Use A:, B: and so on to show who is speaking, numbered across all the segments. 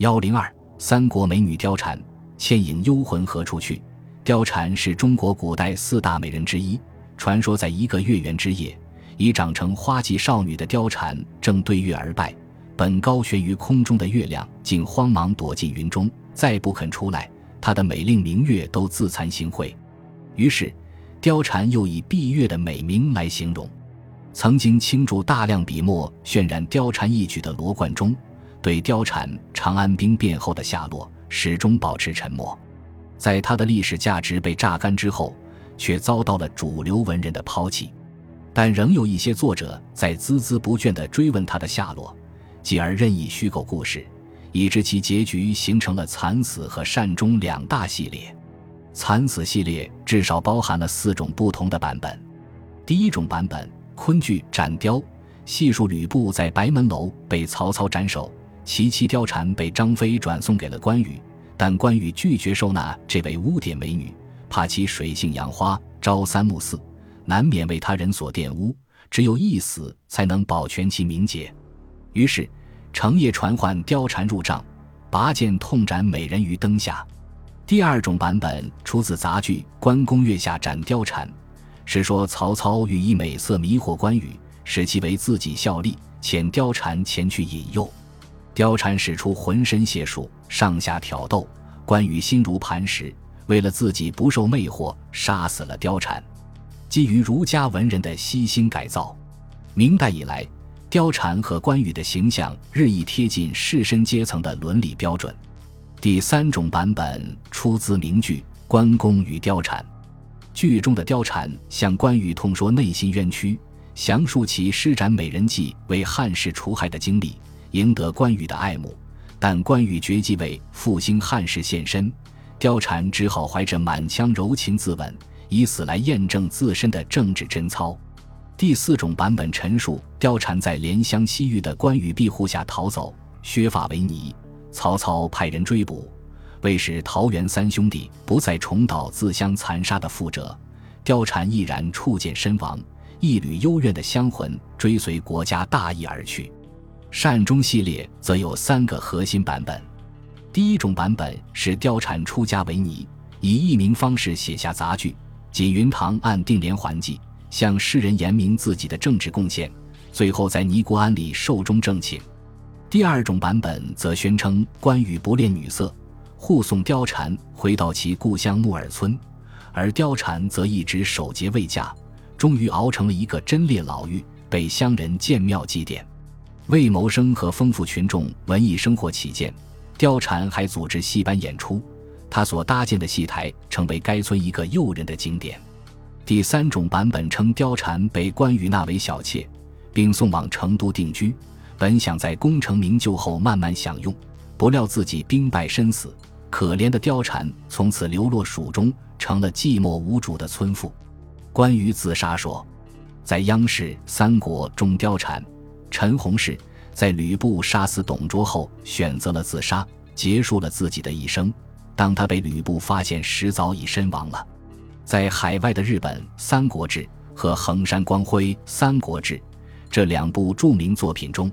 A: 幺零二，三国美女貂蝉，倩影幽魂何处去？貂蝉是中国古代四大美人之一。传说在一个月圆之夜，已长成花季少女的貂蝉正对月而拜，本高悬于空中的月亮竟慌忙躲进云中，再不肯出来。她的美令明月都自惭形秽。于是，貂蝉又以闭月的美名来形容。曾经倾注大量笔墨渲染貂蝉一举的罗贯中。对貂蝉长安兵变后的下落始终保持沉默，在他的历史价值被榨干之后，却遭到了主流文人的抛弃，但仍有一些作者在孜孜不倦地追问他的下落，继而任意虚构故事，以致其结局形成了惨死和善终两大系列。惨死系列至少包含了四种不同的版本。第一种版本，昆剧斩貂，细数吕布在白门楼被曹操斩首。其妻貂蝉被张飞转送给了关羽，但关羽拒绝收纳这位污点美女，怕其水性杨花、朝三暮四，难免为他人所玷污。只有一死才能保全其名节，于是成夜传唤貂蝉入帐，拔剑痛斩美人于灯下。第二种版本出自杂剧《关公月下斩貂蝉》，是说曹操欲以美色迷惑关羽，使其为自己效力，遣貂蝉前去引诱。貂蝉使出浑身解数，上下挑逗，关羽心如磐石。为了自己不受魅惑，杀死了貂蝉。基于儒家文人的悉心改造，明代以来，貂蝉和关羽的形象日益贴近士绅阶层的伦理标准。第三种版本出自名剧《关公与貂蝉》，剧中的貂蝉向关羽痛说内心冤屈，详述其施展美人计为汉室除害的经历。赢得关羽的爱慕，但关羽决计为复兴汉室献身，貂蝉只好怀着满腔柔情自刎，以死来验证自身的政治贞操。第四种版本陈述，貂蝉在怜香惜玉的关羽庇护下逃走，削发为尼。曹操派人追捕，为使桃园三兄弟不再重蹈自相残杀的覆辙，貂蝉毅然触剑身亡，一缕幽怨的香魂追随国家大义而去。善终系列则有三个核心版本。第一种版本是貂蝉出家为尼，以艺名方式写下杂剧《锦云堂按定连环计》，向世人言明自己的政治贡献，最后在尼姑庵里寿终正寝。第二种版本则宣称关羽不恋女色，护送貂蝉回到其故乡木耳村，而貂蝉则一直守节未嫁，终于熬成了一个贞烈老妪，被乡人建庙祭奠。为谋生和丰富群众文艺生活起见，貂蝉还组织戏班演出。他所搭建的戏台成为该村一个诱人的景点。第三种版本称貂蝉被关羽纳为小妾，并送往成都定居，本想在功成名就后慢慢享用，不料自己兵败身死。可怜的貂蝉从此流落蜀中，成了寂寞无主的村妇。关羽自杀说，在央视《三国》中，貂蝉。陈洪是在吕布杀死董卓后选择了自杀，结束了自己的一生。当他被吕布发现时，早已身亡了。在海外的日本《三国志》和横山光辉《三国志》这两部著名作品中，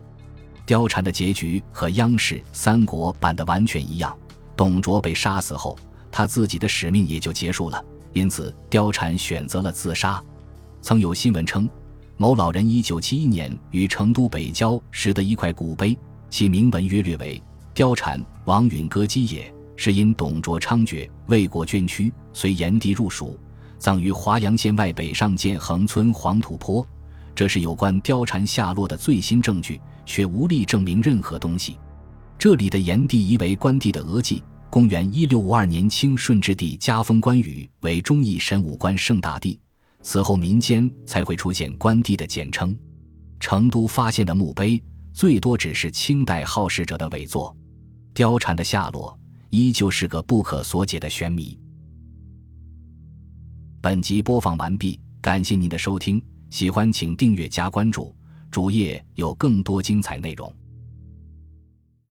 A: 貂蝉的结局和央视《三国》版的完全一样。董卓被杀死后，他自己的使命也就结束了，因此貂蝉选择了自杀。曾有新闻称。某老人一九七一年于成都北郊拾得一块古碑，其铭文约略为：“貂蝉，王允歌姬也。是因董卓猖獗，为国捐躯，随炎帝入蜀，葬于华阳县外北上涧横村黄土坡。”这是有关貂蝉下落的最新证据，却无力证明任何东西。这里的炎帝疑为关帝的额济。公元一六五二年，清顺治帝加封关羽为忠义神武官圣大帝。此后，民间才会出现关帝的简称。成都发现的墓碑最多只是清代好事者的伪作，貂蝉的下落依旧是个不可所解的悬谜。本集播放完毕，感谢您的收听，喜欢请订阅加关注，主页有更多精彩内容。